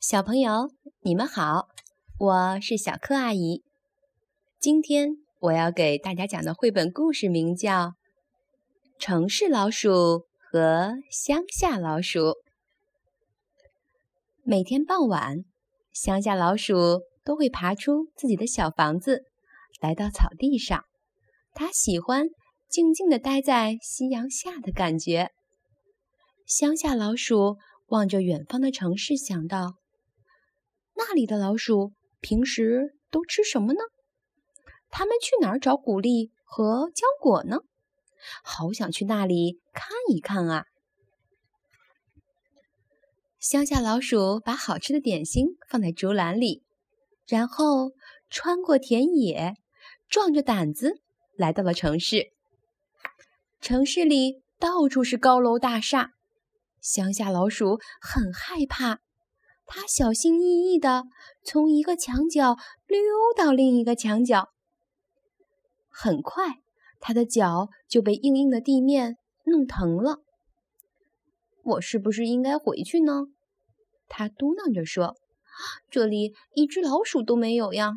小朋友，你们好，我是小柯阿姨。今天我要给大家讲的绘本故事名叫《城市老鼠和乡下老鼠》。每天傍晚，乡下老鼠都会爬出自己的小房子，来到草地上。它喜欢静静地待在夕阳下的感觉。乡下老鼠望着远方的城市，想到。那里的老鼠平时都吃什么呢？他们去哪儿找谷粒和浆果呢？好想去那里看一看啊！乡下老鼠把好吃的点心放在竹篮里，然后穿过田野，壮着胆子来到了城市。城市里到处是高楼大厦，乡下老鼠很害怕。他小心翼翼地从一个墙角溜到另一个墙角，很快，他的脚就被硬硬的地面弄疼了。我是不是应该回去呢？他嘟囔着说：“这里一只老鼠都没有呀。”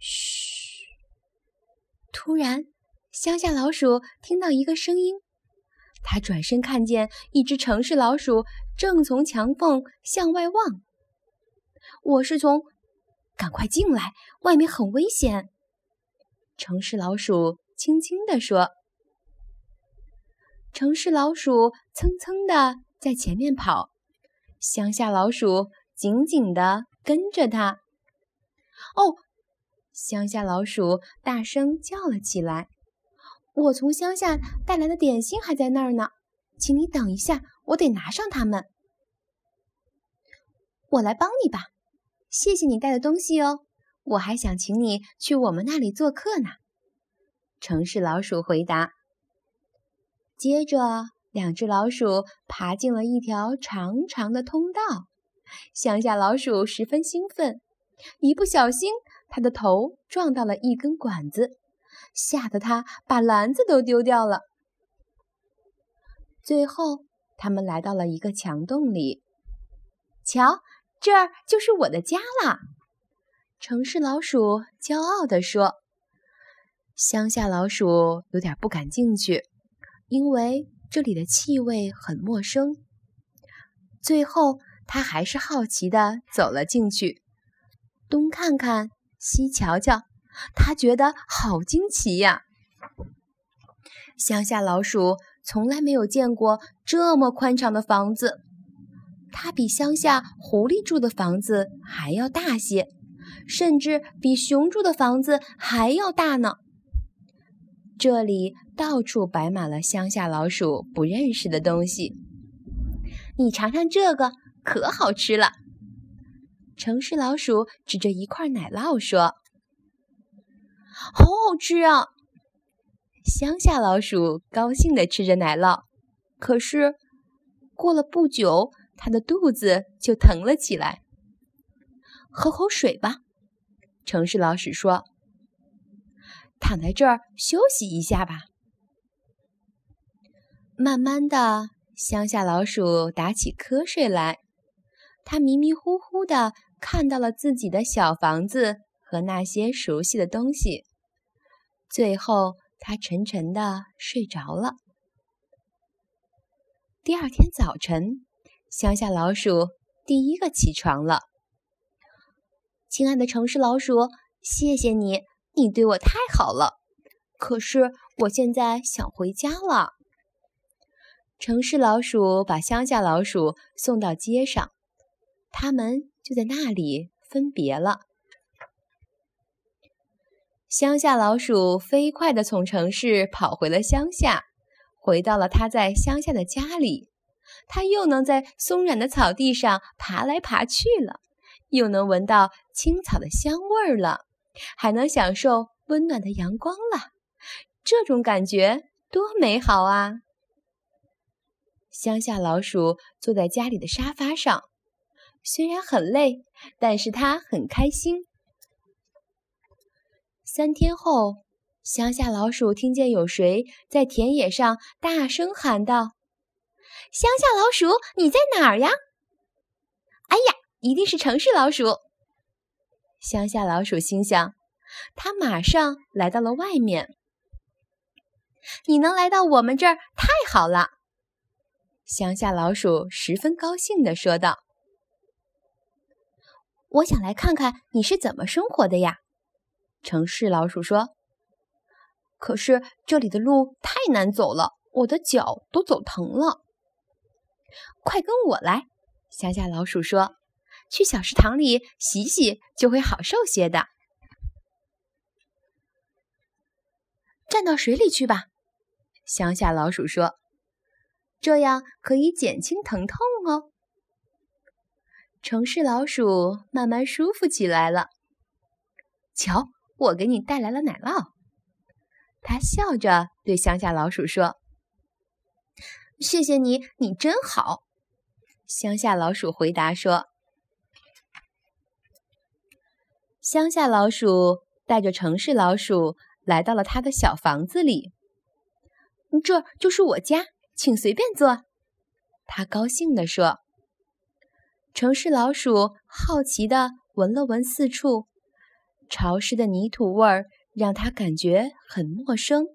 嘘！突然，乡下老鼠听到一个声音。他转身看见一只城市老鼠正从墙缝向外望。我是从，赶快进来，外面很危险。城市老鼠轻轻地说。城市老鼠蹭蹭的在前面跑，乡下老鼠紧紧的跟着它。哦，乡下老鼠大声叫了起来。我从乡下带来的点心还在那儿呢，请你等一下，我得拿上它们。我来帮你吧，谢谢你带的东西哦。我还想请你去我们那里做客呢。城市老鼠回答。接着，两只老鼠爬进了一条长长的通道。乡下老鼠十分兴奋，一不小心，它的头撞到了一根管子。吓得它把篮子都丢掉了。最后，他们来到了一个墙洞里。瞧，这儿就是我的家啦！城市老鼠骄傲地说。乡下老鼠有点不敢进去，因为这里的气味很陌生。最后，他还是好奇地走了进去，东看看，西瞧瞧。他觉得好惊奇呀！乡下老鼠从来没有见过这么宽敞的房子，它比乡下狐狸住的房子还要大些，甚至比熊住的房子还要大呢。这里到处摆满了乡下老鼠不认识的东西，你尝尝这个，可好吃了。城市老鼠指着一块奶酪说。好好吃啊！乡下老鼠高兴地吃着奶酪，可是过了不久，它的肚子就疼了起来。喝口水吧，城市老鼠说：“躺在这儿休息一下吧。”慢慢的，乡下老鼠打起瞌睡来，它迷迷糊糊的看到了自己的小房子。和那些熟悉的东西，最后他沉沉的睡着了。第二天早晨，乡下老鼠第一个起床了。亲爱的城市老鼠，谢谢你，你对我太好了。可是我现在想回家了。城市老鼠把乡下老鼠送到街上，他们就在那里分别了。乡下老鼠飞快地从城市跑回了乡下，回到了他在乡下的家里。它又能在松软的草地上爬来爬去了，又能闻到青草的香味儿了，还能享受温暖的阳光了。这种感觉多美好啊！乡下老鼠坐在家里的沙发上，虽然很累，但是它很开心。三天后，乡下老鼠听见有谁在田野上大声喊道：“乡下老鼠，你在哪儿呀？”哎呀，一定是城市老鼠！乡下老鼠心想，他马上来到了外面。你能来到我们这儿，太好了！乡下老鼠十分高兴地说道：“我想来看看你是怎么生活的呀。”城市老鼠说：“可是这里的路太难走了，我的脚都走疼了。”快跟我来！乡下老鼠说：“去小池塘里洗洗，就会好受些的。”站到水里去吧，乡下老鼠说。这样可以减轻疼痛哦。城市老鼠慢慢舒服起来了。瞧，我给你带来了奶酪。他笑着对乡下老鼠说：“谢谢你，你真好。”乡下老鼠回答说：“乡下老鼠带着城市老鼠来到了他的小房子里，这就是我家。”请随便坐，他高兴地说。城市老鼠好奇地闻了闻四处，潮湿的泥土味儿让他感觉很陌生。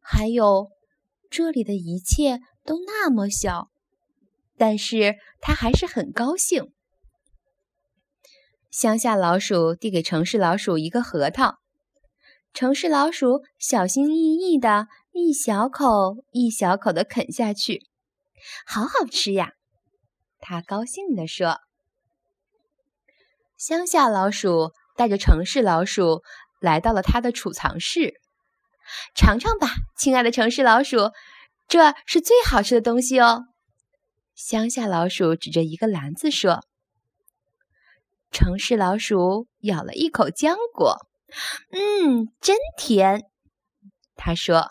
还有，这里的一切都那么小，但是他还是很高兴。乡下老鼠递给城市老鼠一个核桃，城市老鼠小心翼翼的。一小口一小口的啃下去，好好吃呀！他高兴地说。乡下老鼠带着城市老鼠来到了他的储藏室，尝尝吧，亲爱的城市老鼠，这是最好吃的东西哦。乡下老鼠指着一个篮子说。城市老鼠咬了一口浆果，嗯，真甜。他说。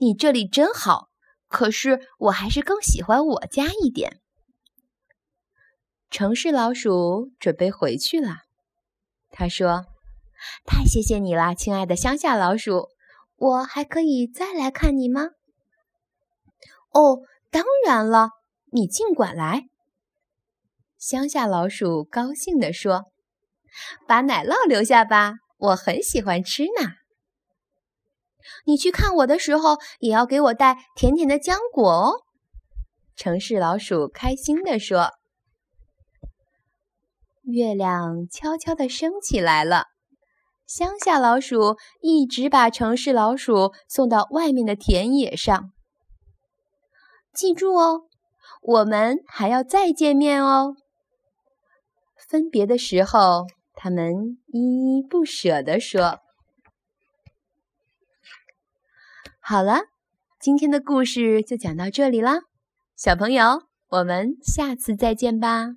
你这里真好，可是我还是更喜欢我家一点。城市老鼠准备回去了，他说：“太谢谢你了，亲爱的乡下老鼠，我还可以再来看你吗？”“哦，当然了，你尽管来。”乡下老鼠高兴地说：“把奶酪留下吧，我很喜欢吃呢。”你去看我的时候，也要给我带甜甜的浆果哦。”城市老鼠开心地说。月亮悄悄地升起来了，乡下老鼠一直把城市老鼠送到外面的田野上。记住哦，我们还要再见面哦。分别的时候，他们依依不舍地说。好了，今天的故事就讲到这里啦，小朋友，我们下次再见吧。